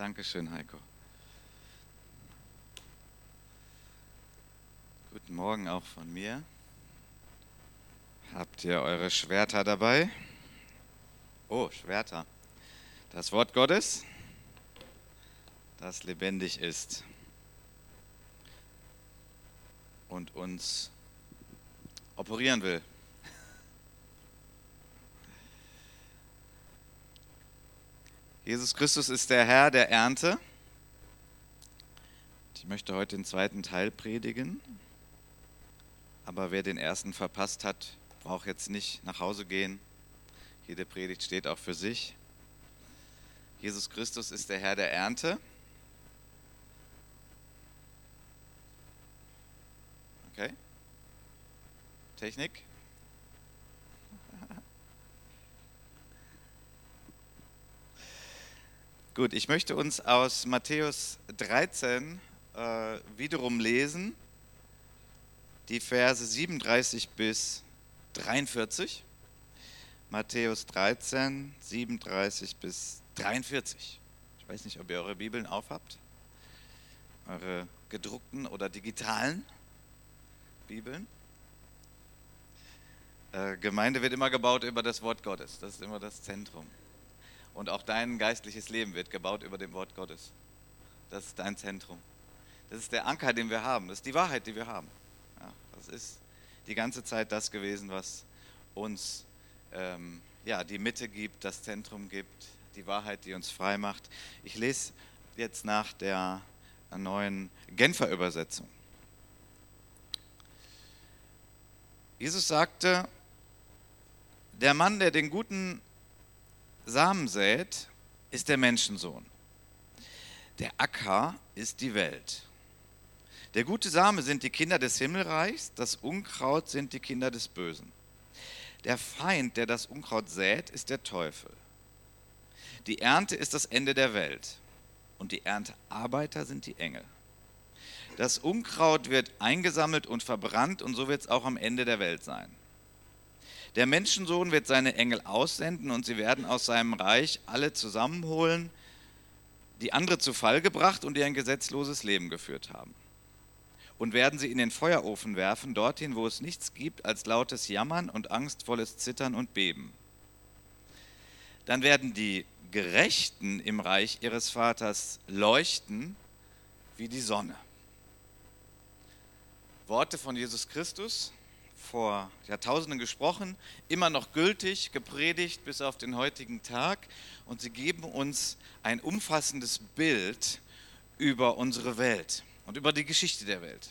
Dankeschön, Heiko. Guten Morgen auch von mir. Habt ihr eure Schwerter dabei? Oh, Schwerter. Das Wort Gottes, das lebendig ist und uns operieren will. Jesus Christus ist der Herr der Ernte. Ich möchte heute den zweiten Teil predigen, aber wer den ersten verpasst hat, braucht jetzt nicht nach Hause gehen. Jede Predigt steht auch für sich. Jesus Christus ist der Herr der Ernte. Okay? Technik? Gut, ich möchte uns aus Matthäus 13 äh, wiederum lesen, die Verse 37 bis 43. Matthäus 13, 37 bis 43. Ich weiß nicht, ob ihr eure Bibeln aufhabt, eure gedruckten oder digitalen Bibeln. Äh, Gemeinde wird immer gebaut über das Wort Gottes, das ist immer das Zentrum. Und auch dein geistliches Leben wird gebaut über dem Wort Gottes. Das ist dein Zentrum. Das ist der Anker, den wir haben. Das ist die Wahrheit, die wir haben. Ja, das ist die ganze Zeit das gewesen, was uns ähm, ja, die Mitte gibt, das Zentrum gibt, die Wahrheit, die uns frei macht. Ich lese jetzt nach der neuen Genfer Übersetzung. Jesus sagte, der Mann, der den guten Samen sät, ist der Menschensohn. Der Acker ist die Welt. Der gute Same sind die Kinder des Himmelreichs, das Unkraut sind die Kinder des Bösen. Der Feind, der das Unkraut sät, ist der Teufel. Die Ernte ist das Ende der Welt und die Erntearbeiter sind die Engel. Das Unkraut wird eingesammelt und verbrannt und so wird es auch am Ende der Welt sein. Der Menschensohn wird seine Engel aussenden und sie werden aus seinem Reich alle zusammenholen, die andere zu Fall gebracht und die ein gesetzloses Leben geführt haben. Und werden sie in den Feuerofen werfen, dorthin, wo es nichts gibt als lautes Jammern und angstvolles Zittern und Beben. Dann werden die Gerechten im Reich ihres Vaters leuchten wie die Sonne. Worte von Jesus Christus, vor Jahrtausenden gesprochen, immer noch gültig, gepredigt bis auf den heutigen Tag. Und sie geben uns ein umfassendes Bild über unsere Welt und über die Geschichte der Welt.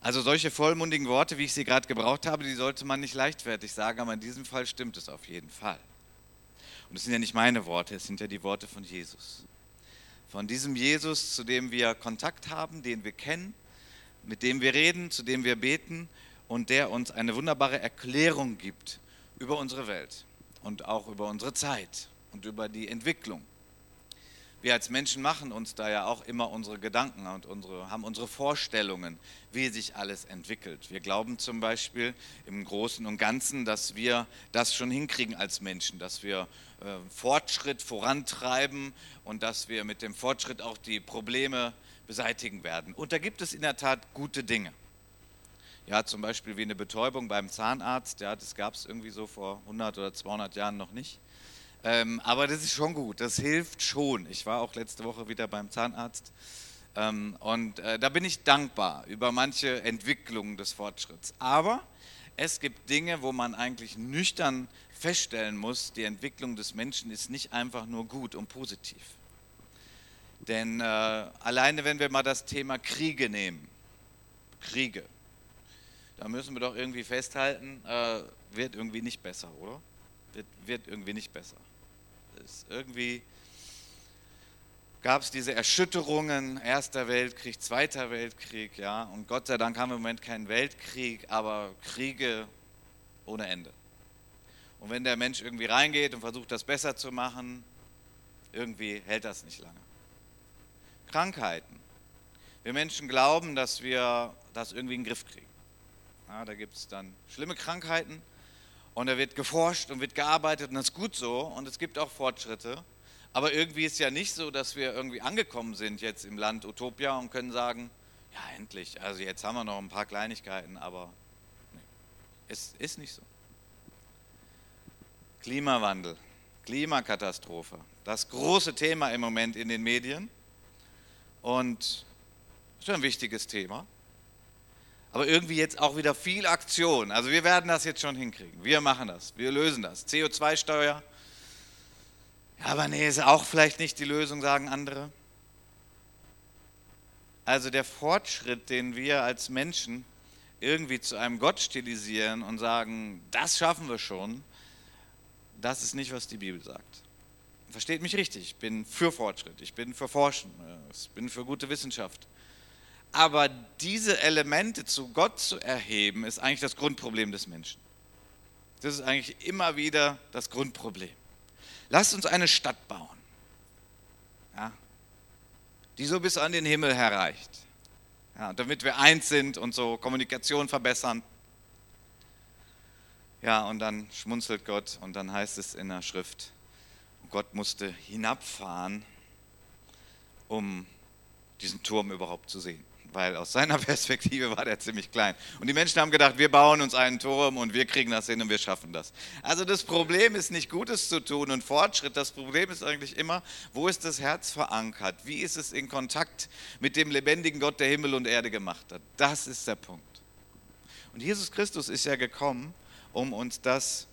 Also solche vollmundigen Worte, wie ich sie gerade gebraucht habe, die sollte man nicht leichtfertig sagen, aber in diesem Fall stimmt es auf jeden Fall. Und es sind ja nicht meine Worte, es sind ja die Worte von Jesus. Von diesem Jesus, zu dem wir Kontakt haben, den wir kennen, mit dem wir reden, zu dem wir beten und der uns eine wunderbare Erklärung gibt über unsere Welt und auch über unsere Zeit und über die Entwicklung. Wir als Menschen machen uns da ja auch immer unsere Gedanken und unsere, haben unsere Vorstellungen, wie sich alles entwickelt. Wir glauben zum Beispiel im Großen und Ganzen, dass wir das schon hinkriegen als Menschen, dass wir äh, Fortschritt vorantreiben und dass wir mit dem Fortschritt auch die Probleme beseitigen werden. Und da gibt es in der Tat gute Dinge. Ja, zum Beispiel wie eine Betäubung beim Zahnarzt. Ja, das gab es irgendwie so vor 100 oder 200 Jahren noch nicht. Ähm, aber das ist schon gut, das hilft schon. Ich war auch letzte Woche wieder beim Zahnarzt ähm, und äh, da bin ich dankbar über manche Entwicklungen des Fortschritts. Aber es gibt Dinge, wo man eigentlich nüchtern feststellen muss, die Entwicklung des Menschen ist nicht einfach nur gut und positiv. Denn äh, alleine wenn wir mal das Thema Kriege nehmen, Kriege, da müssen wir doch irgendwie festhalten, äh, wird irgendwie nicht besser, oder? Wird, wird irgendwie nicht besser. Ist irgendwie gab es diese Erschütterungen, Erster Weltkrieg, Zweiter Weltkrieg, ja, und Gott sei Dank haben wir im Moment keinen Weltkrieg, aber Kriege ohne Ende. Und wenn der Mensch irgendwie reingeht und versucht, das besser zu machen, irgendwie hält das nicht lange. Krankheiten. Wir Menschen glauben, dass wir das irgendwie in den Griff kriegen. Ja, da gibt es dann schlimme Krankheiten und da wird geforscht und wird gearbeitet und das ist gut so und es gibt auch Fortschritte. Aber irgendwie ist ja nicht so, dass wir irgendwie angekommen sind jetzt im Land Utopia und können sagen, ja endlich, also jetzt haben wir noch ein paar Kleinigkeiten, aber nee, es ist nicht so. Klimawandel, Klimakatastrophe, das große Thema im Moment in den Medien und ist ein wichtiges Thema. Aber irgendwie jetzt auch wieder viel Aktion. Also wir werden das jetzt schon hinkriegen. Wir machen das. Wir lösen das. CO2-Steuer. Ja, aber nee, ist auch vielleicht nicht die Lösung, sagen andere. Also der Fortschritt, den wir als Menschen irgendwie zu einem Gott stilisieren und sagen, das schaffen wir schon, das ist nicht, was die Bibel sagt. Versteht mich richtig, ich bin für Fortschritt, ich bin für Forschen, ich bin für gute Wissenschaft. Aber diese Elemente zu Gott zu erheben, ist eigentlich das Grundproblem des Menschen. Das ist eigentlich immer wieder das Grundproblem. Lasst uns eine Stadt bauen, ja, die so bis an den Himmel herreicht, ja, damit wir eins sind und so Kommunikation verbessern. Ja, und dann schmunzelt Gott und dann heißt es in der Schrift, Gott musste hinabfahren, um diesen Turm überhaupt zu sehen weil aus seiner Perspektive war der ziemlich klein. Und die Menschen haben gedacht, wir bauen uns einen Turm und wir kriegen das hin und wir schaffen das. Also das Problem ist nicht Gutes zu tun und Fortschritt, das Problem ist eigentlich immer, wo ist das Herz verankert? Wie ist es in Kontakt mit dem lebendigen Gott, der Himmel und Erde gemacht hat? Das ist der Punkt. Und Jesus Christus ist ja gekommen, um uns das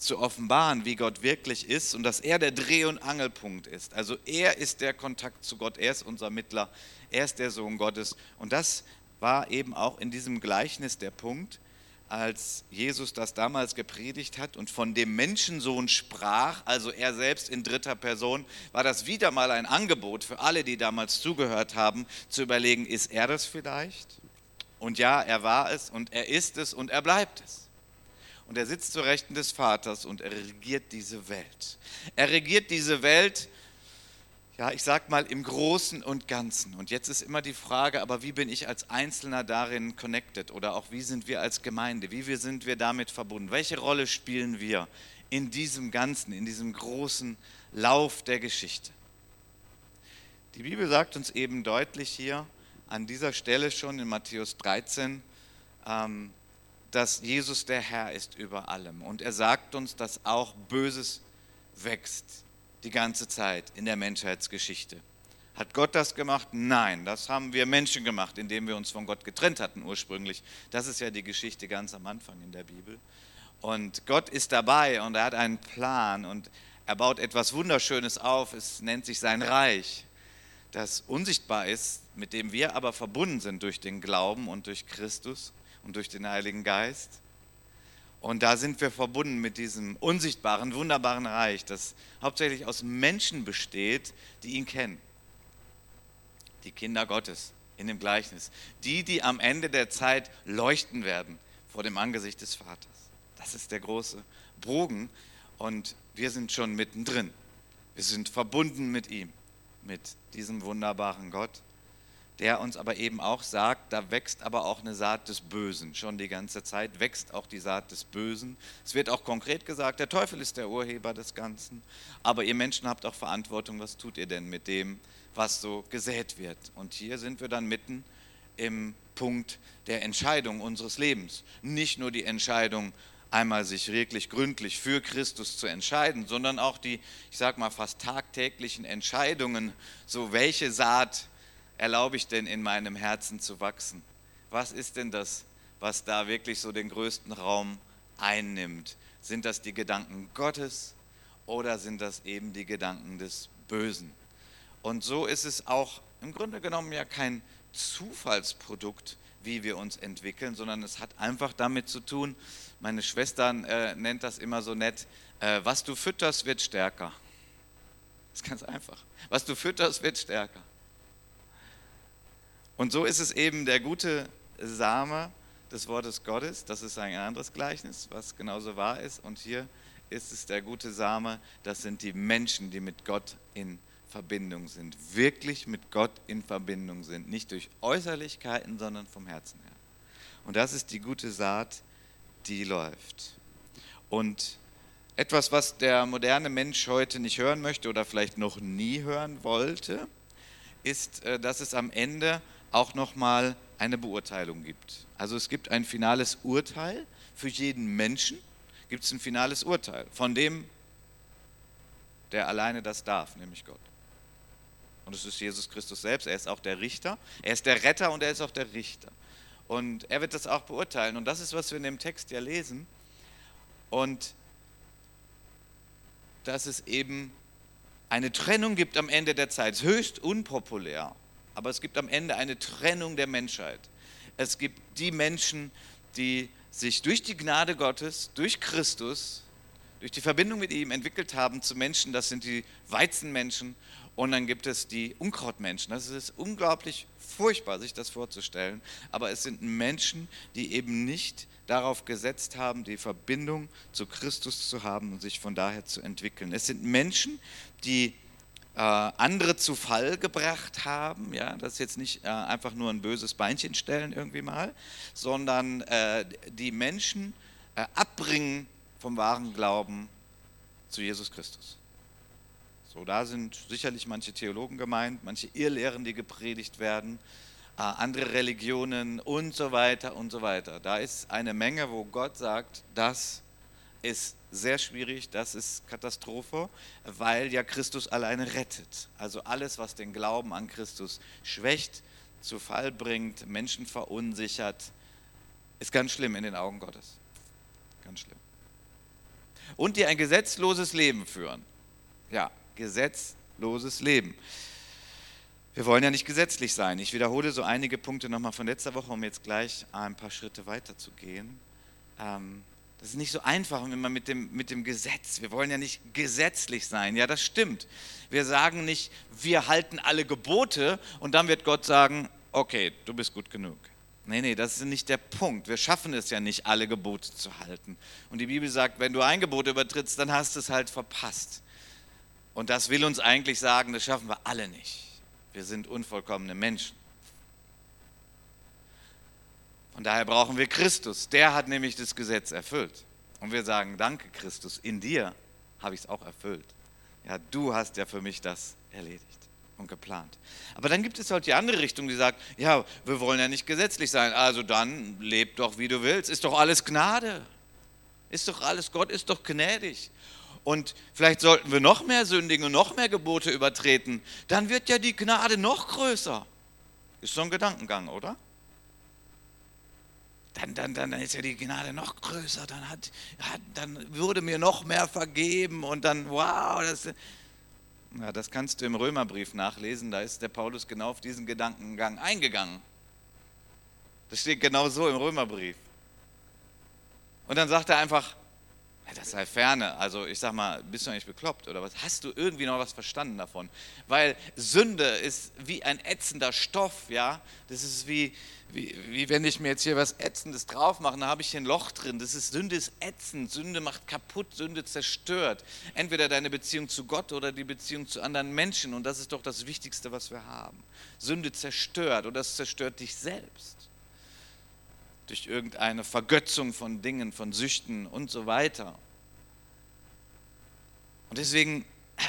zu offenbaren, wie Gott wirklich ist und dass er der Dreh- und Angelpunkt ist. Also er ist der Kontakt zu Gott, er ist unser Mittler, er ist der Sohn Gottes. Und das war eben auch in diesem Gleichnis der Punkt, als Jesus das damals gepredigt hat und von dem Menschensohn sprach, also er selbst in dritter Person, war das wieder mal ein Angebot für alle, die damals zugehört haben, zu überlegen, ist er das vielleicht? Und ja, er war es und er ist es und er bleibt es. Und er sitzt zu Rechten des Vaters und er regiert diese Welt. Er regiert diese Welt ja, ich sag mal im Großen und Ganzen. Und jetzt ist immer die Frage, aber wie bin ich als Einzelner darin connected oder auch wie sind wir als Gemeinde, wie sind wir damit verbunden? Welche Rolle spielen wir in diesem Ganzen, in diesem großen Lauf der Geschichte? Die Bibel sagt uns eben deutlich hier an dieser Stelle schon in Matthäus 13, ähm, dass Jesus der Herr ist über allem. Und er sagt uns, dass auch Böses wächst die ganze Zeit in der Menschheitsgeschichte. Hat Gott das gemacht? Nein, das haben wir Menschen gemacht, indem wir uns von Gott getrennt hatten ursprünglich. Das ist ja die Geschichte ganz am Anfang in der Bibel. Und Gott ist dabei und er hat einen Plan und er baut etwas Wunderschönes auf. Es nennt sich sein Reich, das unsichtbar ist, mit dem wir aber verbunden sind durch den Glauben und durch Christus und durch den Heiligen Geist. Und da sind wir verbunden mit diesem unsichtbaren, wunderbaren Reich, das hauptsächlich aus Menschen besteht, die ihn kennen. Die Kinder Gottes in dem Gleichnis. Die, die am Ende der Zeit leuchten werden vor dem Angesicht des Vaters. Das ist der große Bogen und wir sind schon mittendrin. Wir sind verbunden mit ihm, mit diesem wunderbaren Gott der uns aber eben auch sagt, da wächst aber auch eine Saat des Bösen. Schon die ganze Zeit wächst auch die Saat des Bösen. Es wird auch konkret gesagt, der Teufel ist der Urheber des Ganzen, aber ihr Menschen habt auch Verantwortung, was tut ihr denn mit dem, was so gesät wird? Und hier sind wir dann mitten im Punkt der Entscheidung unseres Lebens. Nicht nur die Entscheidung, einmal sich wirklich gründlich für Christus zu entscheiden, sondern auch die, ich sage mal, fast tagtäglichen Entscheidungen, so welche Saat erlaube ich denn in meinem Herzen zu wachsen? Was ist denn das, was da wirklich so den größten Raum einnimmt? Sind das die Gedanken Gottes oder sind das eben die Gedanken des Bösen? Und so ist es auch im Grunde genommen ja kein Zufallsprodukt, wie wir uns entwickeln, sondern es hat einfach damit zu tun, meine Schwester äh, nennt das immer so nett, äh, was du fütterst, wird stärker. Das ist ganz einfach. Was du fütterst, wird stärker. Und so ist es eben der gute Same des Wortes Gottes. Das ist ein anderes Gleichnis, was genauso wahr ist. Und hier ist es der gute Same. Das sind die Menschen, die mit Gott in Verbindung sind. Wirklich mit Gott in Verbindung sind. Nicht durch Äußerlichkeiten, sondern vom Herzen her. Und das ist die gute Saat, die läuft. Und etwas, was der moderne Mensch heute nicht hören möchte oder vielleicht noch nie hören wollte, ist, äh, dass es am Ende auch nochmal eine Beurteilung gibt. Also es gibt ein finales Urteil für jeden Menschen, gibt es ein finales Urteil von dem, der alleine das darf, nämlich Gott. Und es ist Jesus Christus selbst, er ist auch der Richter, er ist der Retter und er ist auch der Richter. Und er wird das auch beurteilen. Und das ist, was wir in dem Text ja lesen. Und dass es eben eine Trennung gibt am Ende der Zeit. Höchst unpopulär, aber es gibt am Ende eine Trennung der Menschheit. Es gibt die Menschen, die sich durch die Gnade Gottes, durch Christus, durch die Verbindung mit ihm entwickelt haben zu Menschen, das sind die Weizenmenschen. Und dann gibt es die Unkrautmenschen. Das ist unglaublich furchtbar, sich das vorzustellen. Aber es sind Menschen, die eben nicht darauf gesetzt haben, die Verbindung zu Christus zu haben und sich von daher zu entwickeln. Es sind Menschen, die andere zu Fall gebracht haben. Ja, das ist jetzt nicht äh, einfach nur ein böses Beinchen stellen irgendwie mal, sondern äh, die Menschen äh, abbringen vom wahren Glauben zu Jesus Christus. So, da sind sicherlich manche Theologen gemeint, manche Irrlehren, die gepredigt werden, äh, andere Religionen und so weiter und so weiter. Da ist eine Menge, wo Gott sagt, das ist sehr schwierig, das ist Katastrophe, weil ja Christus alleine rettet. Also alles, was den Glauben an Christus schwächt, zu Fall bringt, Menschen verunsichert, ist ganz schlimm in den Augen Gottes. Ganz schlimm. Und die ein gesetzloses Leben führen. Ja, gesetzloses Leben. Wir wollen ja nicht gesetzlich sein. Ich wiederhole so einige Punkte nochmal von letzter Woche, um jetzt gleich ein paar Schritte weiter zu gehen. Ähm, das ist nicht so einfach immer mit dem, mit dem Gesetz. Wir wollen ja nicht gesetzlich sein. Ja, das stimmt. Wir sagen nicht, wir halten alle Gebote und dann wird Gott sagen, okay, du bist gut genug. Nee, nee, das ist nicht der Punkt. Wir schaffen es ja nicht, alle Gebote zu halten. Und die Bibel sagt, wenn du ein Gebot übertrittst, dann hast du es halt verpasst. Und das will uns eigentlich sagen, das schaffen wir alle nicht. Wir sind unvollkommene Menschen. Von daher brauchen wir Christus. Der hat nämlich das Gesetz erfüllt. Und wir sagen, danke Christus, in dir habe ich es auch erfüllt. Ja, du hast ja für mich das erledigt und geplant. Aber dann gibt es halt die andere Richtung, die sagt, ja, wir wollen ja nicht gesetzlich sein, also dann leb doch, wie du willst. Ist doch alles Gnade. Ist doch alles, Gott ist doch gnädig. Und vielleicht sollten wir noch mehr sündigen und noch mehr Gebote übertreten. Dann wird ja die Gnade noch größer. Ist so ein Gedankengang, oder? Dann, dann, dann ist ja die Gnade noch größer. Dann, hat, hat, dann würde mir noch mehr vergeben. Und dann, wow, das, ja, das kannst du im Römerbrief nachlesen. Da ist der Paulus genau auf diesen Gedankengang eingegangen. Das steht genau so im Römerbrief. Und dann sagt er einfach, das sei ferne. Also ich sag mal, bist du eigentlich bekloppt oder was? Hast du irgendwie noch was verstanden davon? Weil Sünde ist wie ein ätzender Stoff, ja. Das ist wie, wie, wie wenn ich mir jetzt hier was Ätzendes drauf mache, dann habe ich hier ein Loch drin. Das ist Sünde ist ätzend, Sünde macht kaputt, Sünde zerstört. Entweder deine Beziehung zu Gott oder die Beziehung zu anderen Menschen. Und das ist doch das Wichtigste, was wir haben. Sünde zerstört oder es zerstört dich selbst durch irgendeine Vergötzung von Dingen, von Süchten und so weiter. Und deswegen, äh,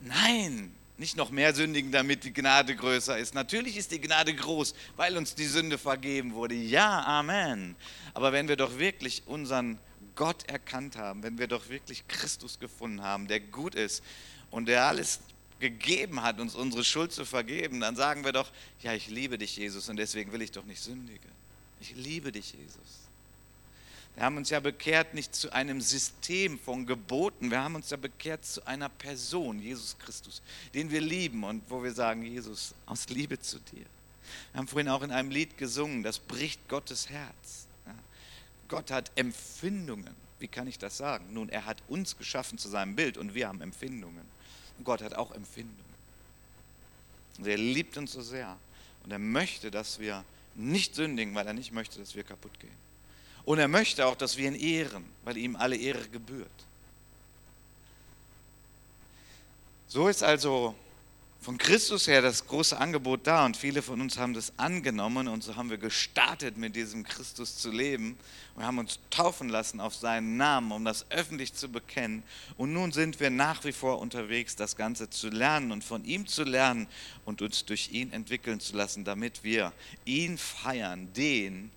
nein, nicht noch mehr sündigen, damit die Gnade größer ist. Natürlich ist die Gnade groß, weil uns die Sünde vergeben wurde. Ja, Amen. Aber wenn wir doch wirklich unseren Gott erkannt haben, wenn wir doch wirklich Christus gefunden haben, der gut ist und der alles gegeben hat, uns unsere Schuld zu vergeben, dann sagen wir doch, ja, ich liebe dich, Jesus, und deswegen will ich doch nicht sündigen. Ich liebe dich, Jesus. Wir haben uns ja bekehrt nicht zu einem System von Geboten, wir haben uns ja bekehrt zu einer Person, Jesus Christus, den wir lieben und wo wir sagen, Jesus, aus Liebe zu dir. Wir haben vorhin auch in einem Lied gesungen, das bricht Gottes Herz. Gott hat Empfindungen. Wie kann ich das sagen? Nun, er hat uns geschaffen zu seinem Bild und wir haben Empfindungen. Und Gott hat auch Empfindungen. Und er liebt uns so sehr und er möchte, dass wir nicht sündigen, weil er nicht möchte, dass wir kaputt gehen. Und er möchte auch, dass wir ihn ehren, weil ihm alle Ehre gebührt. So ist also von Christus her das große Angebot da und viele von uns haben das angenommen und so haben wir gestartet, mit diesem Christus zu leben und haben uns taufen lassen auf seinen Namen, um das öffentlich zu bekennen. Und nun sind wir nach wie vor unterwegs, das Ganze zu lernen und von ihm zu lernen und uns durch ihn entwickeln zu lassen, damit wir ihn feiern, den,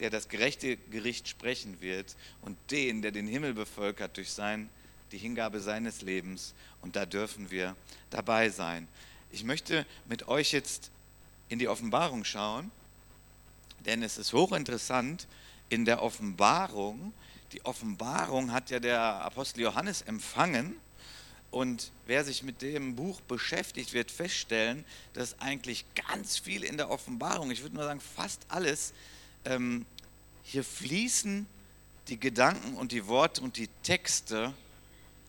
der das gerechte Gericht sprechen wird und den, der den Himmel bevölkert durch sein die Hingabe seines Lebens und da dürfen wir dabei sein. Ich möchte mit euch jetzt in die Offenbarung schauen, denn es ist hochinteressant, in der Offenbarung, die Offenbarung hat ja der Apostel Johannes empfangen und wer sich mit dem Buch beschäftigt, wird feststellen, dass eigentlich ganz viel in der Offenbarung, ich würde mal sagen fast alles, ähm, hier fließen die Gedanken und die Worte und die Texte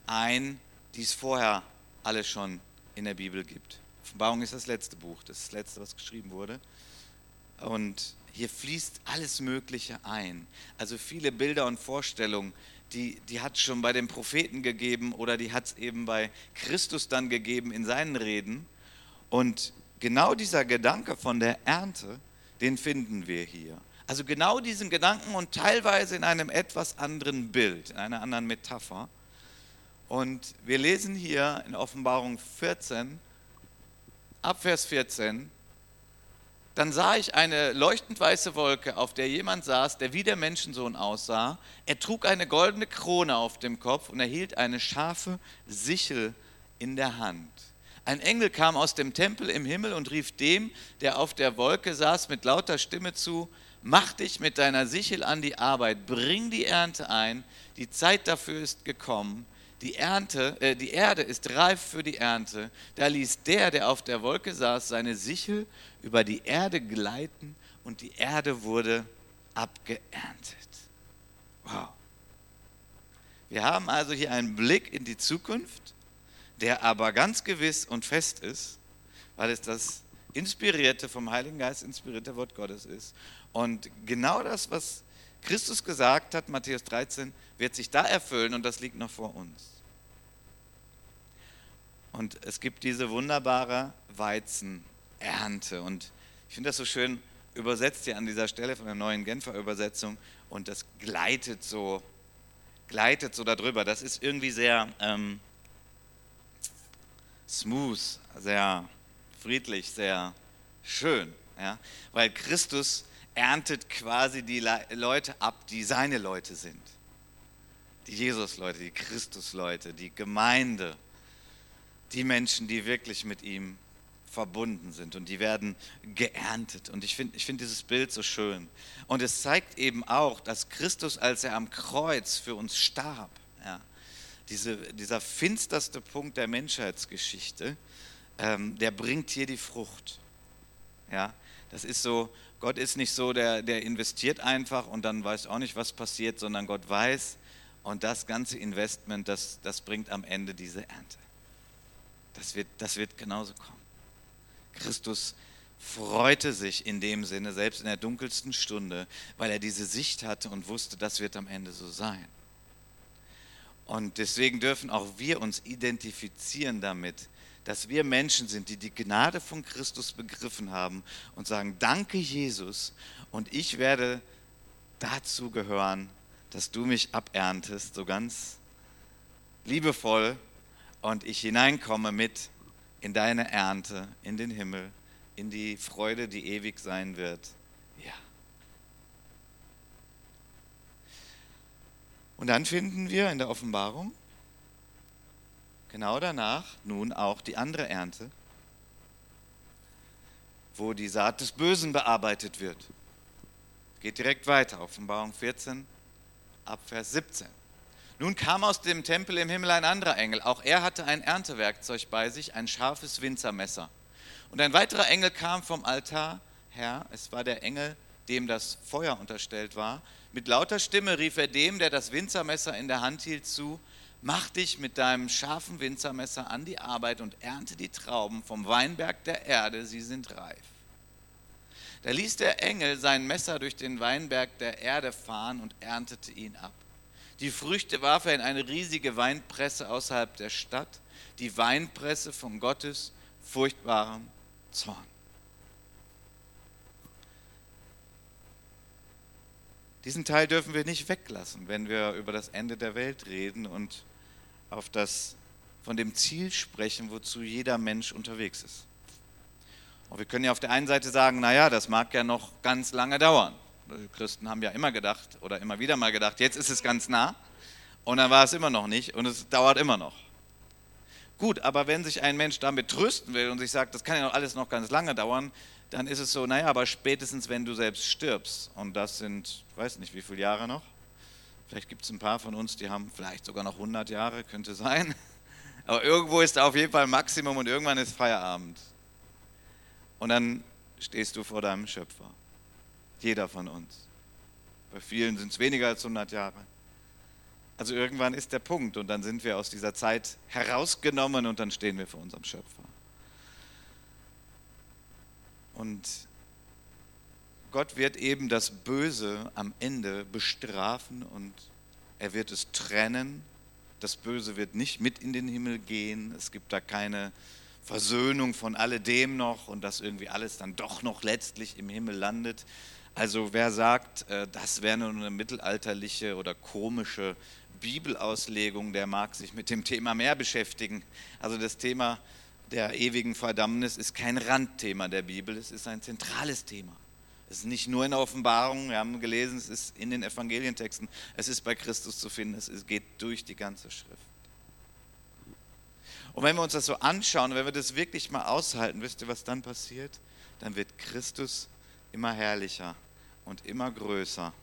ein, die es vorher alle schon in der Bibel gibt. Offenbarung ist das letzte Buch, das letzte, was geschrieben wurde. Und hier fließt alles Mögliche ein. Also viele Bilder und Vorstellungen, die, die hat es schon bei den Propheten gegeben oder die hat es eben bei Christus dann gegeben in seinen Reden. Und genau dieser Gedanke von der Ernte, den finden wir hier. Also genau diesen Gedanken und teilweise in einem etwas anderen Bild, in einer anderen Metapher. Und wir lesen hier in Offenbarung 14, ab Vers 14, dann sah ich eine leuchtend weiße Wolke, auf der jemand saß, der wie der Menschensohn aussah. Er trug eine goldene Krone auf dem Kopf und erhielt eine scharfe Sichel in der Hand. Ein Engel kam aus dem Tempel im Himmel und rief dem, der auf der Wolke saß, mit lauter Stimme zu, Mach dich mit deiner Sichel an die Arbeit, bring die Ernte ein, die Zeit dafür ist gekommen die Ernte, äh, die Erde ist reif für die Ernte. Da ließ der, der auf der Wolke saß, seine Sichel über die Erde gleiten und die Erde wurde abgeerntet. Wow. Wir haben also hier einen Blick in die Zukunft, der aber ganz gewiss und fest ist, weil es das inspirierte, vom Heiligen Geist inspirierte Wort Gottes ist. Und genau das, was Christus gesagt hat, Matthäus 13, wird sich da erfüllen und das liegt noch vor uns. Und es gibt diese wunderbare Weizenernte. Und ich finde das so schön übersetzt hier an dieser Stelle von der neuen Genfer Übersetzung und das gleitet so, gleitet so darüber. Das ist irgendwie sehr ähm, smooth, sehr friedlich, sehr schön. Ja? Weil Christus erntet quasi die Leute ab, die seine Leute sind. Die Jesus-Leute, die Christus-Leute, die Gemeinde, die Menschen, die wirklich mit ihm verbunden sind und die werden geerntet. Und ich finde ich find dieses Bild so schön. Und es zeigt eben auch, dass Christus, als er am Kreuz für uns starb, ja, diese, dieser finsterste Punkt der Menschheitsgeschichte, ähm, der bringt hier die Frucht. Ja, das ist so, Gott ist nicht so, der, der investiert einfach und dann weiß auch nicht, was passiert, sondern Gott weiß und das ganze Investment, das, das bringt am Ende diese Ernte. Das wird, das wird genauso kommen. Christus freute sich in dem Sinne, selbst in der dunkelsten Stunde, weil er diese Sicht hatte und wusste, das wird am Ende so sein. Und deswegen dürfen auch wir uns identifizieren damit, dass wir Menschen sind, die die Gnade von Christus begriffen haben und sagen, danke Jesus und ich werde dazu gehören, dass du mich aberntest, so ganz liebevoll und ich hineinkomme mit in deine Ernte, in den Himmel, in die Freude, die ewig sein wird. Ja. Und dann finden wir in der Offenbarung, genau danach nun auch die andere Ernte, wo die Saat des Bösen bearbeitet wird. Geht direkt weiter, Offenbarung 14, ab Vers 17. Nun kam aus dem Tempel im Himmel ein anderer Engel. Auch er hatte ein Erntewerkzeug bei sich, ein scharfes Winzermesser. Und ein weiterer Engel kam vom Altar her. Es war der Engel, dem das Feuer unterstellt war. Mit lauter Stimme rief er dem, der das Winzermesser in der Hand hielt, zu: Mach dich mit deinem scharfen Winzermesser an die Arbeit und ernte die Trauben vom Weinberg der Erde, sie sind reif. Da ließ der Engel sein Messer durch den Weinberg der Erde fahren und erntete ihn ab. Die Früchte warf er in eine riesige Weinpresse außerhalb der Stadt, die Weinpresse von Gottes furchtbarem Zorn. Diesen Teil dürfen wir nicht weglassen, wenn wir über das Ende der Welt reden und auf das von dem Ziel sprechen, wozu jeder Mensch unterwegs ist. Und wir können ja auf der einen Seite sagen, naja, das mag ja noch ganz lange dauern. Die Christen haben ja immer gedacht oder immer wieder mal gedacht, jetzt ist es ganz nah und dann war es immer noch nicht und es dauert immer noch. Gut, aber wenn sich ein Mensch damit trösten will und sich sagt, das kann ja noch alles noch ganz lange dauern, dann ist es so, naja, aber spätestens wenn du selbst stirbst, und das sind, weiß nicht, wie viele Jahre noch, vielleicht gibt es ein paar von uns, die haben vielleicht sogar noch 100 Jahre, könnte sein, aber irgendwo ist auf jeden Fall Maximum und irgendwann ist Feierabend. Und dann stehst du vor deinem Schöpfer, jeder von uns. Bei vielen sind es weniger als 100 Jahre. Also irgendwann ist der Punkt und dann sind wir aus dieser Zeit herausgenommen und dann stehen wir vor unserem Schöpfer. Und Gott wird eben das Böse am Ende bestrafen und er wird es trennen. Das Böse wird nicht mit in den Himmel gehen. Es gibt da keine Versöhnung von alledem noch und dass irgendwie alles dann doch noch letztlich im Himmel landet. Also wer sagt, äh, das wäre nur eine mittelalterliche oder komische Bibelauslegung, der mag sich mit dem Thema mehr beschäftigen. Also das Thema der ewigen Verdammnis ist kein Randthema der Bibel, es ist ein zentrales Thema. Es ist nicht nur in der Offenbarung, wir haben gelesen, es ist in den Evangelientexten, es ist bei Christus zu finden, es geht durch die ganze Schrift. Und wenn wir uns das so anschauen, wenn wir das wirklich mal aushalten, wisst ihr, was dann passiert? Dann wird Christus immer herrlicher und immer größer.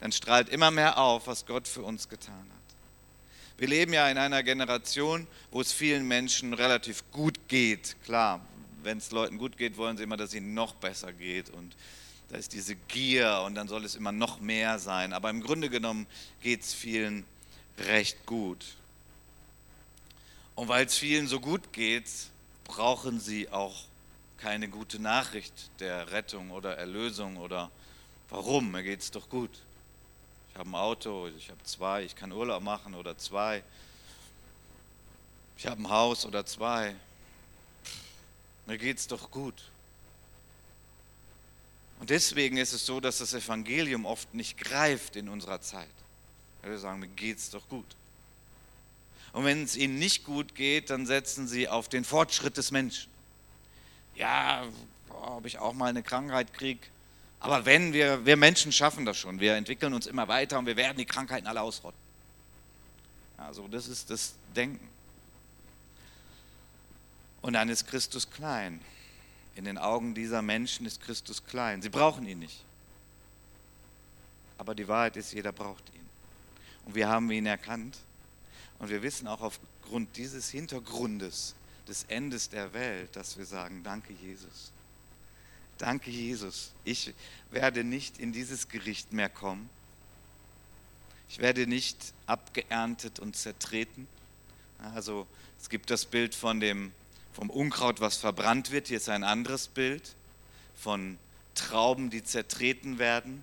Dann strahlt immer mehr auf, was Gott für uns getan hat. Wir leben ja in einer Generation, wo es vielen Menschen relativ gut geht. Klar, wenn es Leuten gut geht, wollen sie immer, dass es ihnen noch besser geht. Und da ist diese Gier und dann soll es immer noch mehr sein. Aber im Grunde genommen geht es vielen recht gut. Und weil es vielen so gut geht, brauchen sie auch keine gute Nachricht der Rettung oder Erlösung oder warum, mir geht es doch gut. Ich habe ein Auto, ich habe zwei, ich kann Urlaub machen oder zwei. Ich habe ein Haus oder zwei. Mir geht es doch gut. Und deswegen ist es so, dass das Evangelium oft nicht greift in unserer Zeit. Wir sagen, mir geht es doch gut. Und wenn es ihnen nicht gut geht, dann setzen sie auf den Fortschritt des Menschen. Ja, ob ich auch mal eine Krankheit kriege, aber wenn, wir, wir Menschen schaffen das schon. Wir entwickeln uns immer weiter und wir werden die Krankheiten alle ausrotten. Also das ist das Denken. Und dann ist Christus klein. In den Augen dieser Menschen ist Christus klein. Sie brauchen ihn nicht. Aber die Wahrheit ist, jeder braucht ihn. Und wir haben ihn erkannt. Und wir wissen auch aufgrund dieses Hintergrundes des Endes der Welt, dass wir sagen, danke Jesus. Danke, Jesus. Ich werde nicht in dieses Gericht mehr kommen. Ich werde nicht abgeerntet und zertreten. Also es gibt das Bild von dem, vom Unkraut, was verbrannt wird. Hier ist ein anderes Bild von Trauben, die zertreten werden.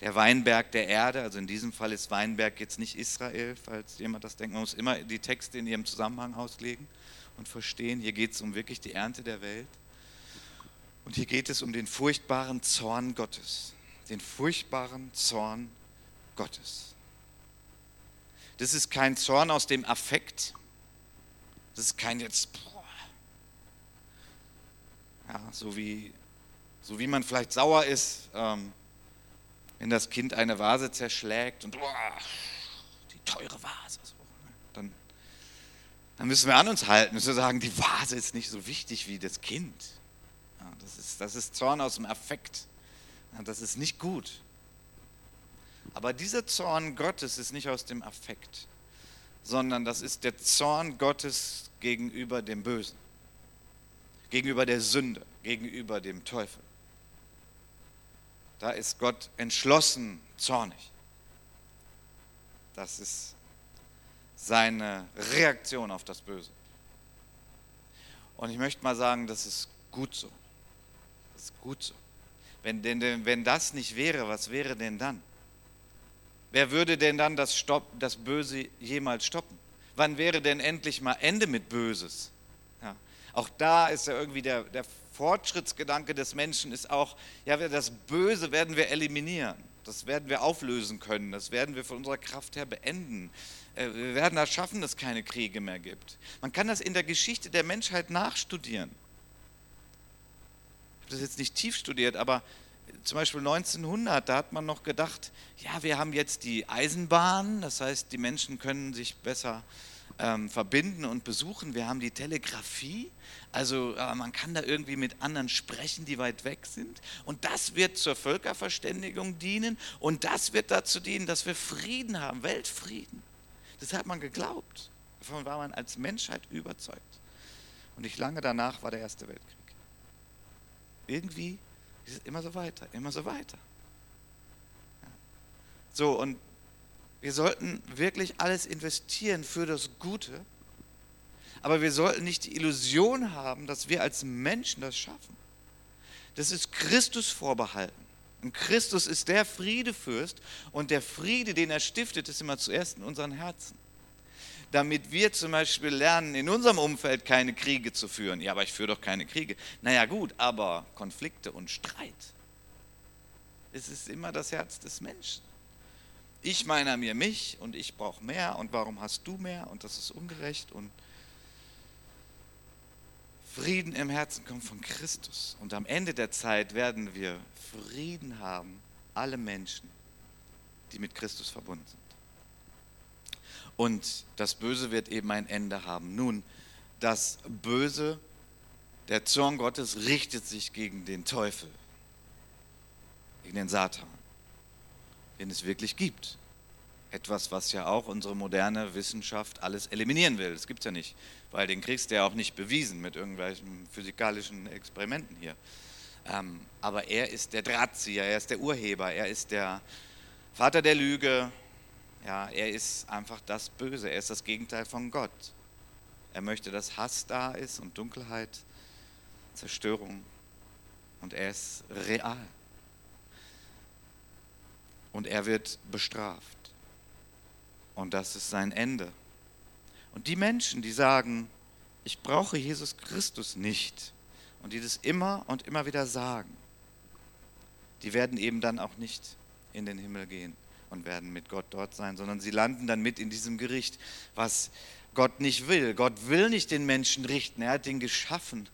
Der Weinberg der Erde, also in diesem Fall ist Weinberg jetzt nicht Israel, falls jemand das denkt. Man muss immer die Texte in ihrem Zusammenhang auslegen und verstehen. Hier geht es um wirklich die Ernte der Welt. Und hier geht es um den furchtbaren Zorn Gottes. Den furchtbaren Zorn Gottes. Das ist kein Zorn aus dem Affekt. Das ist kein jetzt, ja, so wie, so wie man vielleicht sauer ist, ähm, wenn das Kind eine Vase zerschlägt und boah, die teure Vase. So, ne? dann, dann müssen wir an uns halten, müssen wir sagen, die Vase ist nicht so wichtig wie das Kind. Ja, das, ist, das ist Zorn aus dem Affekt. Ja, das ist nicht gut. Aber dieser Zorn Gottes ist nicht aus dem Affekt, sondern das ist der Zorn Gottes gegenüber dem Bösen, gegenüber der Sünde, gegenüber dem Teufel. Da ist Gott entschlossen zornig. Das ist seine Reaktion auf das Böse. Und ich möchte mal sagen, das ist gut so. Das ist gut so. Wenn, denn, wenn das nicht wäre, was wäre denn dann? Wer würde denn dann das, Stopp, das Böse jemals stoppen? Wann wäre denn endlich mal Ende mit Böses? Ja. Auch da ist ja irgendwie der, der Fortschrittsgedanke des Menschen ist auch, ja, das Böse werden wir eliminieren. Das werden wir auflösen können. Das werden wir von unserer Kraft her beenden. Äh, wir werden das schaffen, dass es keine Kriege mehr gibt. Man kann das in der Geschichte der Menschheit nachstudieren. Ich habe das jetzt nicht tief studiert, aber zum Beispiel 1900, da hat man noch gedacht, ja, wir haben jetzt die Eisenbahn, das heißt, die Menschen können sich besser ähm, verbinden und besuchen. Wir haben die Telegrafie, also äh, man kann da irgendwie mit anderen sprechen, die weit weg sind. Und das wird zur Völkerverständigung dienen und das wird dazu dienen, dass wir Frieden haben, Weltfrieden. Das hat man geglaubt. Davon war man als Menschheit überzeugt. Und nicht lange danach war der Erste Weltkrieg. Irgendwie immer so weiter, immer so weiter. So, und wir sollten wirklich alles investieren für das Gute, aber wir sollten nicht die Illusion haben, dass wir als Menschen das schaffen. Das ist Christus vorbehalten. Und Christus ist der Friedefürst und der Friede, den er stiftet, ist immer zuerst in unseren Herzen. Damit wir zum Beispiel lernen, in unserem Umfeld keine Kriege zu führen. Ja, aber ich führe doch keine Kriege. Naja gut, aber Konflikte und Streit. Es ist immer das Herz des Menschen. Ich meine mir mich und ich brauche mehr und warum hast du mehr und das ist ungerecht und Frieden im Herzen kommt von Christus. Und am Ende der Zeit werden wir Frieden haben, alle Menschen, die mit Christus verbunden sind. Und das Böse wird eben ein Ende haben. Nun, das Böse, der Zorn Gottes richtet sich gegen den Teufel, gegen den Satan, den es wirklich gibt. Etwas, was ja auch unsere moderne Wissenschaft alles eliminieren will. Das gibt es ja nicht, weil den kriegst du ja auch nicht bewiesen mit irgendwelchen physikalischen Experimenten hier. Ähm, aber er ist der Drahtzieher, er ist der Urheber, er ist der Vater der Lüge. Ja, er ist einfach das Böse, er ist das Gegenteil von Gott. Er möchte, dass Hass da ist und Dunkelheit, Zerstörung. Und er ist real. Und er wird bestraft. Und das ist sein Ende. Und die Menschen, die sagen, ich brauche Jesus Christus nicht, und die das immer und immer wieder sagen, die werden eben dann auch nicht in den Himmel gehen und werden mit Gott dort sein, sondern sie landen dann mit in diesem Gericht, was Gott nicht will. Gott will nicht den Menschen richten. Er hat ihn geschaffen,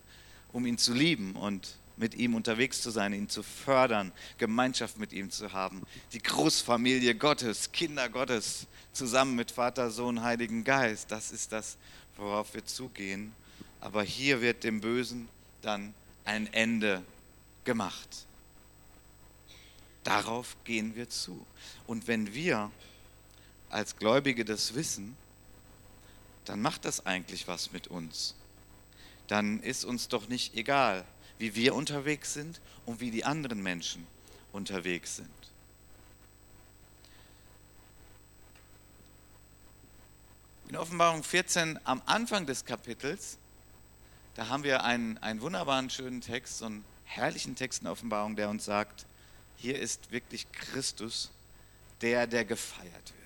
um ihn zu lieben und mit ihm unterwegs zu sein, ihn zu fördern, Gemeinschaft mit ihm zu haben. Die Großfamilie Gottes, Kinder Gottes, zusammen mit Vater, Sohn, Heiligen Geist. Das ist das, worauf wir zugehen. Aber hier wird dem Bösen dann ein Ende gemacht. Darauf gehen wir zu. Und wenn wir als Gläubige das wissen, dann macht das eigentlich was mit uns. Dann ist uns doch nicht egal, wie wir unterwegs sind und wie die anderen Menschen unterwegs sind. In Offenbarung 14 am Anfang des Kapitels da haben wir einen, einen wunderbaren, schönen Text, so einen herrlichen Text in Offenbarung, der uns sagt, hier ist wirklich Christus, der, der gefeiert wird.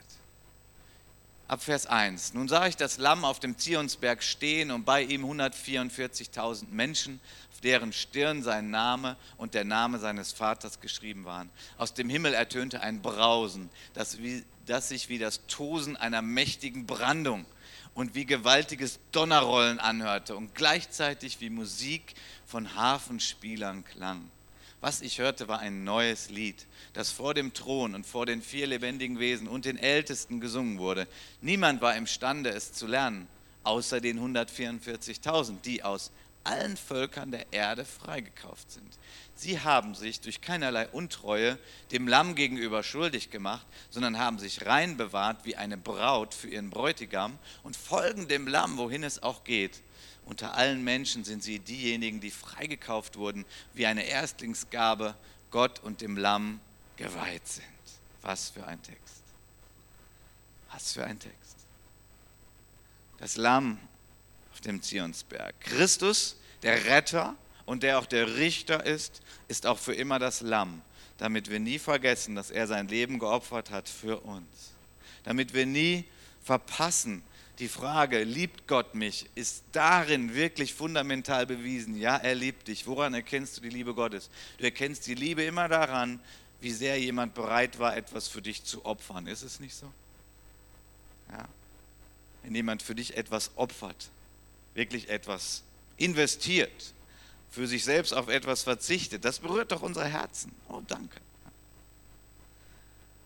Ab Vers 1. Nun sah ich das Lamm auf dem Zionsberg stehen und bei ihm 144.000 Menschen, auf deren Stirn sein Name und der Name seines Vaters geschrieben waren. Aus dem Himmel ertönte ein Brausen, das, wie, das sich wie das Tosen einer mächtigen Brandung und wie gewaltiges Donnerrollen anhörte und gleichzeitig wie Musik von Hafenspielern klang. Was ich hörte, war ein neues Lied, das vor dem Thron und vor den vier lebendigen Wesen und den Ältesten gesungen wurde. Niemand war imstande, es zu lernen, außer den 144.000, die aus allen Völkern der Erde freigekauft sind. Sie haben sich durch keinerlei Untreue dem Lamm gegenüber schuldig gemacht, sondern haben sich rein bewahrt wie eine Braut für ihren Bräutigam und folgen dem Lamm, wohin es auch geht. Unter allen Menschen sind sie diejenigen, die freigekauft wurden, wie eine Erstlingsgabe Gott und dem Lamm geweiht sind. Was für ein Text. Was für ein Text. Das Lamm auf dem Zionsberg. Christus, der Retter, und der auch der Richter ist, ist auch für immer das Lamm, damit wir nie vergessen, dass er sein Leben geopfert hat für uns. Damit wir nie verpassen, Die Frage, liebt Gott mich, ist darin wirklich fundamental bewiesen. Ja, er liebt dich. Woran erkennst du die Liebe Gottes? Du erkennst die Liebe immer daran, wie sehr jemand bereit war, etwas für dich zu opfern. Ist es nicht so? Ja. Wenn jemand für dich etwas opfert, wirklich etwas investiert, für sich selbst auf etwas verzichtet, das berührt doch unsere Herzen. Oh, danke.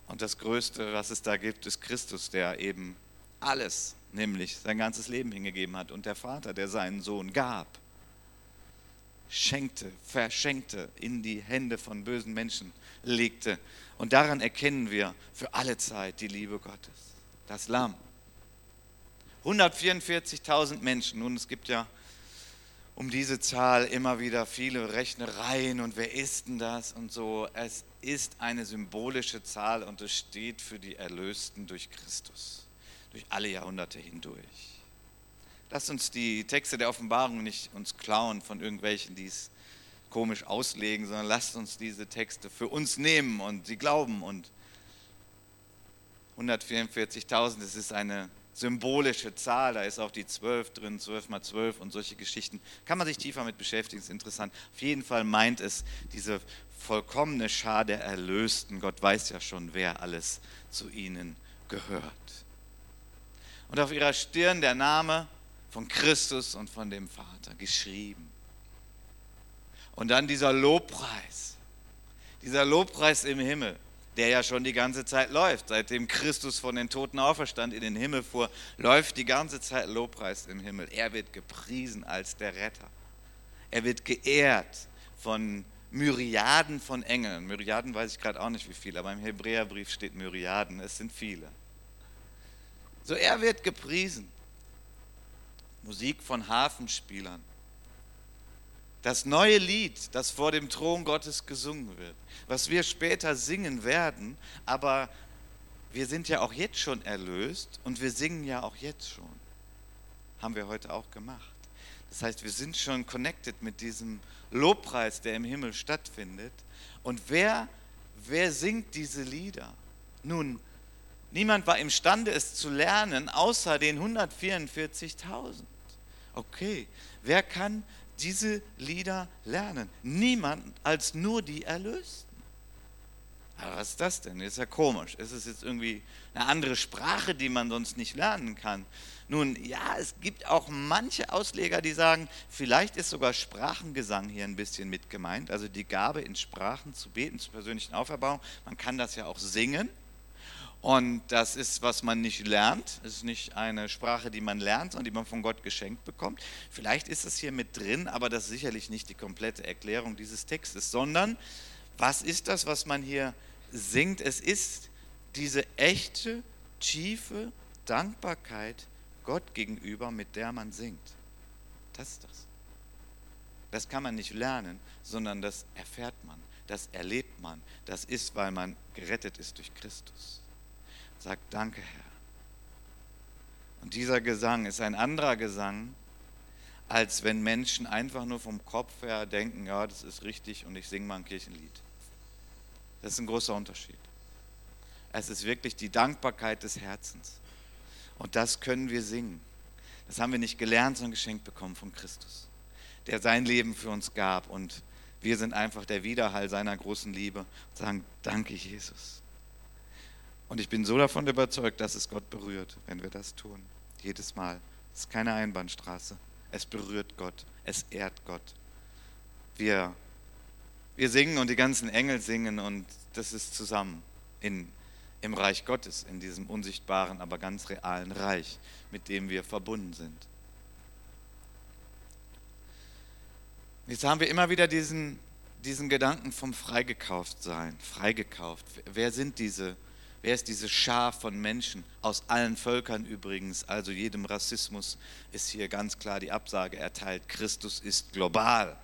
Und das Größte, was es da gibt, ist Christus, der eben alles, nämlich sein ganzes Leben hingegeben hat. Und der Vater, der seinen Sohn gab, schenkte, verschenkte, in die Hände von bösen Menschen legte. Und daran erkennen wir für alle Zeit die Liebe Gottes. Das Lamm. 144.000 Menschen. Nun, es gibt ja um diese Zahl immer wieder viele Rechnereien und wer ist denn das und so. Es ist eine symbolische Zahl und es steht für die Erlösten durch Christus, durch alle Jahrhunderte hindurch. Lasst uns die Texte der Offenbarung nicht uns klauen von irgendwelchen, die es komisch auslegen, sondern lasst uns diese Texte für uns nehmen und sie glauben. Und 144.000, das ist eine symbolische Zahl, da ist auch die 12 drin, 12 mal 12 und solche Geschichten. Kann man sich tiefer mit beschäftigen, ist interessant. Auf jeden Fall meint es diese vollkommene Schar der Erlösten. Gott weiß ja schon, wer alles zu ihnen gehört. Und auf ihrer Stirn der Name von Christus und von dem Vater geschrieben. Und dann dieser Lobpreis, dieser Lobpreis im Himmel der ja schon die ganze Zeit läuft. Seitdem Christus von den Toten auferstand, in den Himmel fuhr, läuft die ganze Zeit Lobpreis im Himmel. Er wird gepriesen als der Retter. Er wird geehrt von Myriaden von Engeln. Myriaden weiß ich gerade auch nicht wie viel, aber im Hebräerbrief steht Myriaden. Es sind viele. So, er wird gepriesen. Musik von Hafenspielern das neue Lied, das vor dem Thron Gottes gesungen wird, was wir später singen werden, aber wir sind ja auch jetzt schon erlöst und wir singen ja auch jetzt schon. Haben wir heute auch gemacht. Das heißt, wir sind schon connected mit diesem Lobpreis, der im Himmel stattfindet. Und wer, wer singt diese Lieder? Nun, niemand war imstande, es zu lernen, außer den 144.000. Okay, wer kann diese Lieder lernen. Niemand als nur die Erlösten. Aber was ist das denn? Ist ja komisch. Ist es jetzt irgendwie eine andere Sprache, die man sonst nicht lernen kann? Nun, ja, es gibt auch manche Ausleger, die sagen, vielleicht ist sogar Sprachengesang hier ein bisschen mit gemeint. Also die Gabe in Sprachen zu beten, zur persönlichen Auferbauung. Man kann das ja auch singen. Und das ist, was man nicht lernt. Es ist nicht eine Sprache, die man lernt, sondern die man von Gott geschenkt bekommt. Vielleicht ist es hier mit drin, aber das ist sicherlich nicht die komplette Erklärung dieses Textes, sondern was ist das, was man hier singt? Es ist diese echte, tiefe Dankbarkeit Gott gegenüber, mit der man singt. Das ist das. Das kann man nicht lernen, sondern das erfährt man, das erlebt man. Das ist, weil man gerettet ist durch Christus. Sagt Danke, Herr. Und dieser Gesang ist ein anderer Gesang, als wenn Menschen einfach nur vom Kopf her denken, ja, das ist richtig und ich singe mal ein Kirchenlied. Das ist ein großer Unterschied. Es ist wirklich die Dankbarkeit des Herzens. Und das können wir singen. Das haben wir nicht gelernt, sondern geschenkt bekommen von Christus, der sein Leben für uns gab. Und wir sind einfach der Widerhall seiner großen Liebe und sagen, danke Jesus. Und ich bin so davon überzeugt, dass es Gott berührt, wenn wir das tun. Jedes Mal. Es ist keine Einbahnstraße. Es berührt Gott. Es ehrt Gott. Wir, wir singen und die ganzen Engel singen und das ist zusammen in, im Reich Gottes, in diesem unsichtbaren, aber ganz realen Reich, mit dem wir verbunden sind. Jetzt haben wir immer wieder diesen, diesen Gedanken vom Freigekauftsein. Freigekauft. Wer sind diese Wer ist diese Schar von Menschen, aus allen Völkern übrigens, also jedem Rassismus, ist hier ganz klar die Absage erteilt. Christus ist global.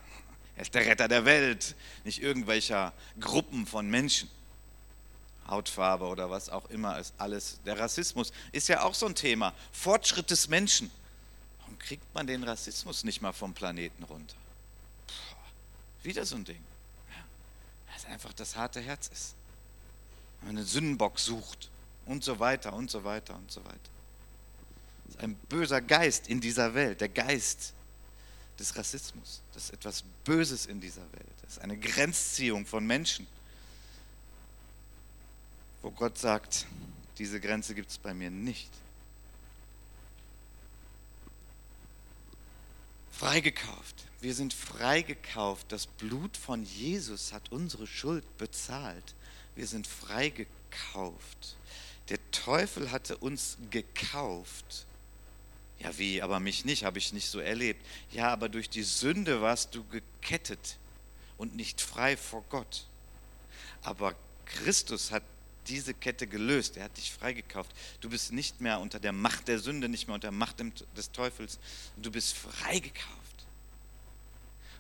Er ist der Retter der Welt, nicht irgendwelcher Gruppen von Menschen. Hautfarbe oder was auch immer ist alles. Der Rassismus ist ja auch so ein Thema. Fortschritt des Menschen. Warum kriegt man den Rassismus nicht mal vom Planeten runter? Puh, wieder so ein Ding. Ja, weil es einfach das harte Herz ist einen Sündenbock sucht und so weiter und so weiter und so weiter. Das ist ein böser Geist in dieser Welt, der Geist des Rassismus. Das ist etwas Böses in dieser Welt. Das ist eine Grenzziehung von Menschen, wo Gott sagt, diese Grenze gibt es bei mir nicht. Freigekauft. Wir sind freigekauft. Das Blut von Jesus hat unsere Schuld bezahlt. Wir sind freigekauft. Der Teufel hatte uns gekauft. Ja, wie, aber mich nicht, habe ich nicht so erlebt. Ja, aber durch die Sünde warst du gekettet und nicht frei vor Gott. Aber Christus hat diese Kette gelöst, er hat dich freigekauft. Du bist nicht mehr unter der Macht der Sünde, nicht mehr unter der Macht des Teufels. Du bist freigekauft.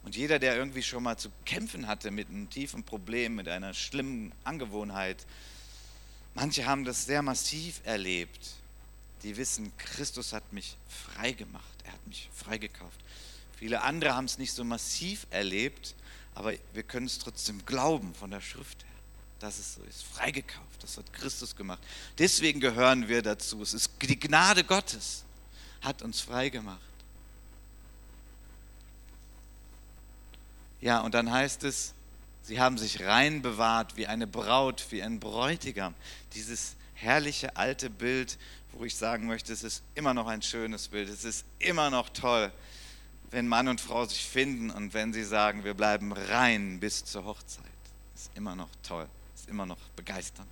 Und jeder, der irgendwie schon mal zu kämpfen hatte mit einem tiefen Problem, mit einer schlimmen Angewohnheit, manche haben das sehr massiv erlebt. Die wissen, Christus hat mich frei gemacht, er hat mich freigekauft. Viele andere haben es nicht so massiv erlebt, aber wir können es trotzdem glauben von der Schrift her, dass es so ist. Freigekauft, das hat Christus gemacht. Deswegen gehören wir dazu. Es ist die Gnade Gottes, hat uns freigemacht. Ja, und dann heißt es, sie haben sich rein bewahrt wie eine Braut, wie ein Bräutigam. Dieses herrliche alte Bild, wo ich sagen möchte, es ist immer noch ein schönes Bild, es ist immer noch toll, wenn Mann und Frau sich finden und wenn sie sagen, wir bleiben rein bis zur Hochzeit. Es ist immer noch toll, es ist immer noch begeisternd,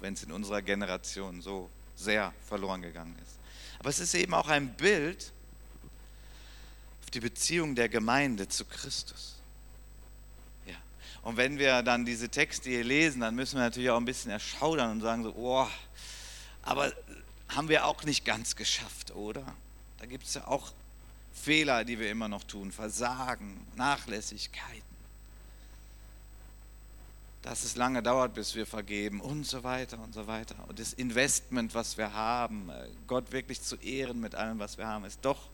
wenn es in unserer Generation so sehr verloren gegangen ist. Aber es ist eben auch ein Bild auf die Beziehung der Gemeinde zu Christus. Und wenn wir dann diese Texte hier lesen, dann müssen wir natürlich auch ein bisschen erschaudern und sagen so, oh, aber haben wir auch nicht ganz geschafft, oder? Da gibt es ja auch Fehler, die wir immer noch tun, Versagen, Nachlässigkeiten. Dass es lange dauert, bis wir vergeben und so weiter und so weiter. Und das Investment, was wir haben, äh, Gott wirklich zu ehren mit allem, was wir haben, ist doch,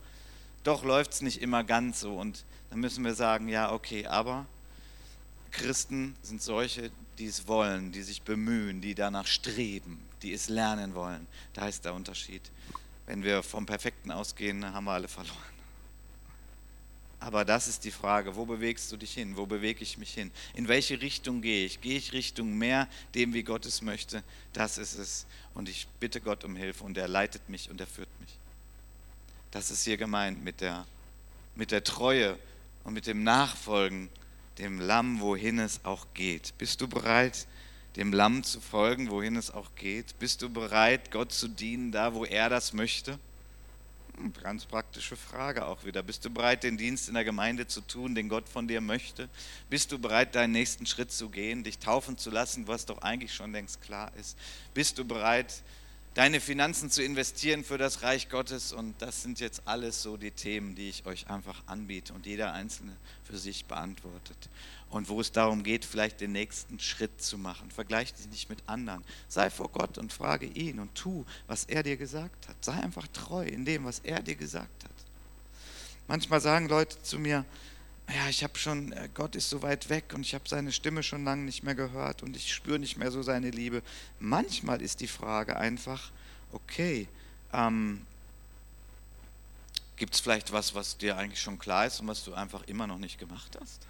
doch läuft es nicht immer ganz so. Und dann müssen wir sagen, ja, okay, aber Christen sind solche, die es wollen, die sich bemühen, die danach streben, die es lernen wollen. Da ist der Unterschied. Wenn wir vom Perfekten ausgehen, haben wir alle verloren. Aber das ist die Frage, wo bewegst du dich hin? Wo bewege ich mich hin? In welche Richtung gehe ich? Gehe ich Richtung mehr dem, wie Gott es möchte? Das ist es. Und ich bitte Gott um Hilfe und er leitet mich und er führt mich. Das ist hier gemeint mit der, mit der Treue und mit dem Nachfolgen dem Lamm, wohin es auch geht. Bist du bereit, dem Lamm zu folgen, wohin es auch geht? Bist du bereit, Gott zu dienen, da wo er das möchte? Hm, ganz praktische Frage auch wieder. Bist du bereit, den Dienst in der Gemeinde zu tun, den Gott von dir möchte? Bist du bereit, deinen nächsten Schritt zu gehen, dich taufen zu lassen, was doch eigentlich schon längst klar ist? Bist du bereit, deine Finanzen zu investieren für das Reich Gottes. Und das sind jetzt alles so die Themen, die ich euch einfach anbiete und jeder Einzelne für sich beantwortet. Und wo es darum geht, vielleicht den nächsten Schritt zu machen. Vergleich dich nicht mit anderen. Sei vor Gott und frage ihn und tu, was er dir gesagt hat. Sei einfach treu in dem, was er dir gesagt hat. Manchmal sagen Leute zu mir, ja, ich habe schon, äh, Gott ist so weit weg und ich habe seine Stimme schon lange nicht mehr gehört und ich spüre nicht mehr so seine Liebe. Manchmal ist die Frage einfach, okay, ähm, gibt es vielleicht was, was dir eigentlich schon klar ist und was du einfach immer noch nicht gemacht hast?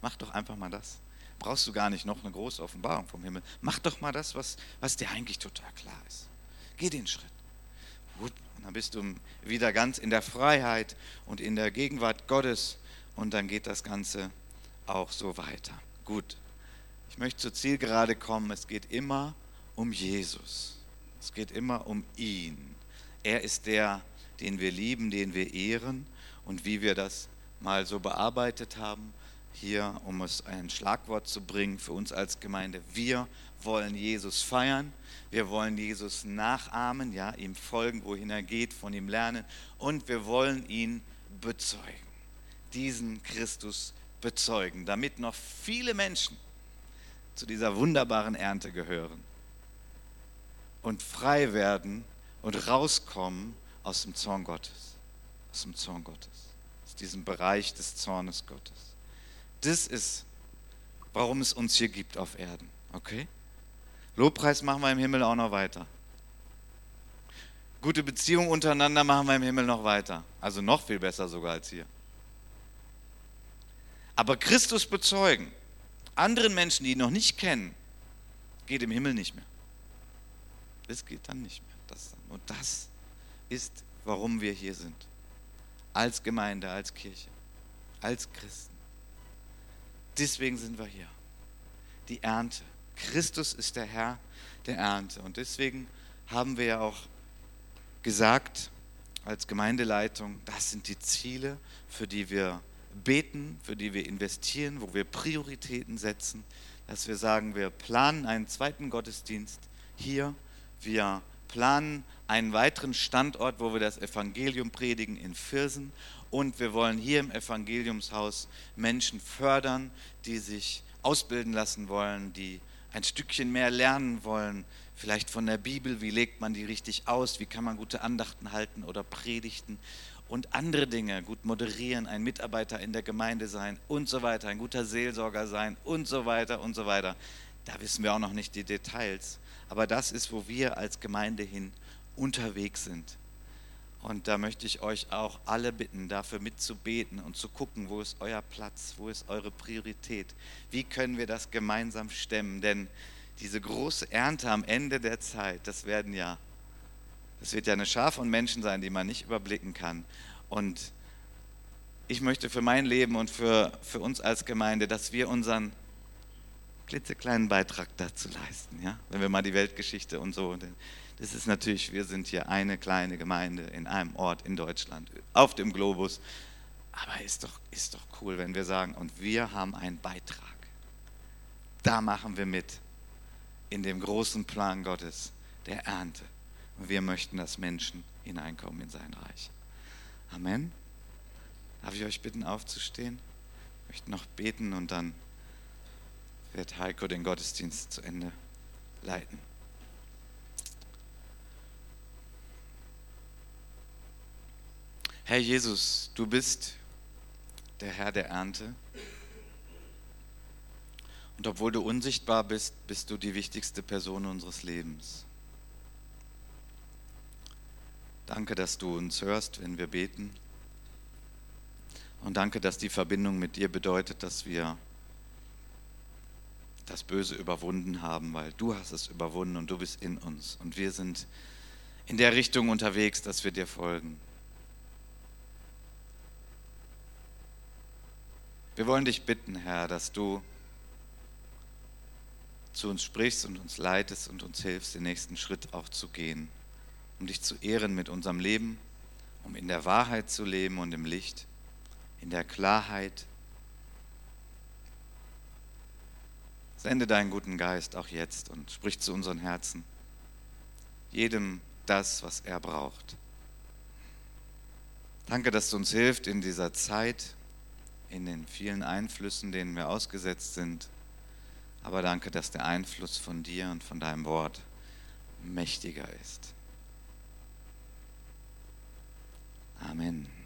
Mach doch einfach mal das. Brauchst du gar nicht noch eine große Offenbarung vom Himmel. Mach doch mal das, was, was dir eigentlich total klar ist. Geh den Schritt. Gut, dann bist du wieder ganz in der Freiheit und in der Gegenwart Gottes und dann geht das Ganze auch so weiter. Gut, ich möchte zur Zielgerade kommen. Es geht immer um Jesus. Es geht immer um ihn. Er ist der, den wir lieben, den wir ehren und wie wir das mal so bearbeitet haben, hier, um es ein Schlagwort zu bringen für uns als Gemeinde. Wir wollen Jesus feiern, wir wollen Jesus nachahmen, ja, ihm folgen, wohin er geht, von ihm lernen und wir wollen ihn bezeugen diesen Christus bezeugen, damit noch viele Menschen zu dieser wunderbaren Ernte gehören und frei werden und rauskommen aus dem Zorn Gottes, aus dem Zorn Gottes, aus diesem Bereich des Zornes Gottes. Das ist, warum es uns hier gibt auf Erden, okay? Lobpreis machen wir im Himmel auch noch weiter. Gute Beziehungen untereinander machen wir im Himmel noch weiter. Also noch viel besser sogar als hier. Aber Christus bezeugen, anderen Menschen, die ihn noch nicht kennen, geht im Himmel nicht mehr. Es geht dann nicht mehr. Das Und das ist, warum wir hier sind. Als Gemeinde, als Kirche, als Christen. Deswegen sind wir hier. Die Ernte. Christus ist der Herr der Ernte. Und deswegen haben wir ja auch gesagt als Gemeindeleitung, das sind die Ziele, für die wir beten, für die wir investieren, wo wir Prioritäten setzen, dass wir sagen, wir planen einen zweiten Gottesdienst hier, wir planen einen weiteren Standort, wo wir das Evangelium predigen in Viersen. Und wir wollen hier im Evangeliumshaus Menschen fördern, die sich ausbilden lassen wollen, die ein Stückchen mehr lernen wollen, vielleicht von der Bibel, wie legt man die richtig aus, wie kann man gute Andachten halten oder predigten und andere Dinge, gut moderieren, ein Mitarbeiter in der Gemeinde sein und so weiter, ein guter Seelsorger sein und so weiter und so weiter. Da wissen wir auch noch nicht die Details, aber das ist, wo wir als Gemeinde hin unterwegs sind. Und da möchte ich euch auch alle bitten, dafür mitzubeten und zu gucken, wo ist euer Platz, wo ist eure Priorität, wie können wir das gemeinsam stemmen, denn diese große Ernte am Ende der Zeit, das werden ja es wird ja eine Schar von Menschen sein, die man nicht überblicken kann. Und ich möchte für mein Leben und für, für uns als Gemeinde, dass wir unseren klitzekleinen Beitrag dazu leisten. Ja? Wenn wir mal die Weltgeschichte und so, das ist natürlich, wir sind hier eine kleine Gemeinde in einem Ort in Deutschland, auf dem Globus. Aber ist doch, ist doch cool, wenn wir sagen, und wir haben einen Beitrag. Da machen wir mit in dem großen Plan Gottes der Ernte. Wir möchten, dass Menschen hineinkommen in sein Reich. Amen. Darf ich euch bitten, aufzustehen? Ich möchte noch beten und dann wird Heiko den Gottesdienst zu Ende leiten. Herr Jesus, du bist der Herr der Ernte. Und obwohl du unsichtbar bist, bist du die wichtigste Person unseres Lebens. Danke, dass du uns hörst, wenn wir beten. Und danke, dass die Verbindung mit dir bedeutet, dass wir das Böse überwunden haben, weil du hast es überwunden und du bist in uns. Und wir sind in der Richtung unterwegs, dass wir dir folgen. Wir wollen dich bitten, Herr, dass du zu uns sprichst und uns leitest und uns hilfst, den nächsten Schritt auch zu gehen um dich zu ehren mit unserem Leben, um in der Wahrheit zu leben und im Licht, in der Klarheit. Sende deinen guten Geist auch jetzt und sprich zu unseren Herzen, jedem das, was er braucht. Danke, dass du uns hilft in dieser Zeit, in den vielen Einflüssen, denen wir ausgesetzt sind. Aber danke, dass der Einfluss von dir und von deinem Wort mächtiger ist. Amen.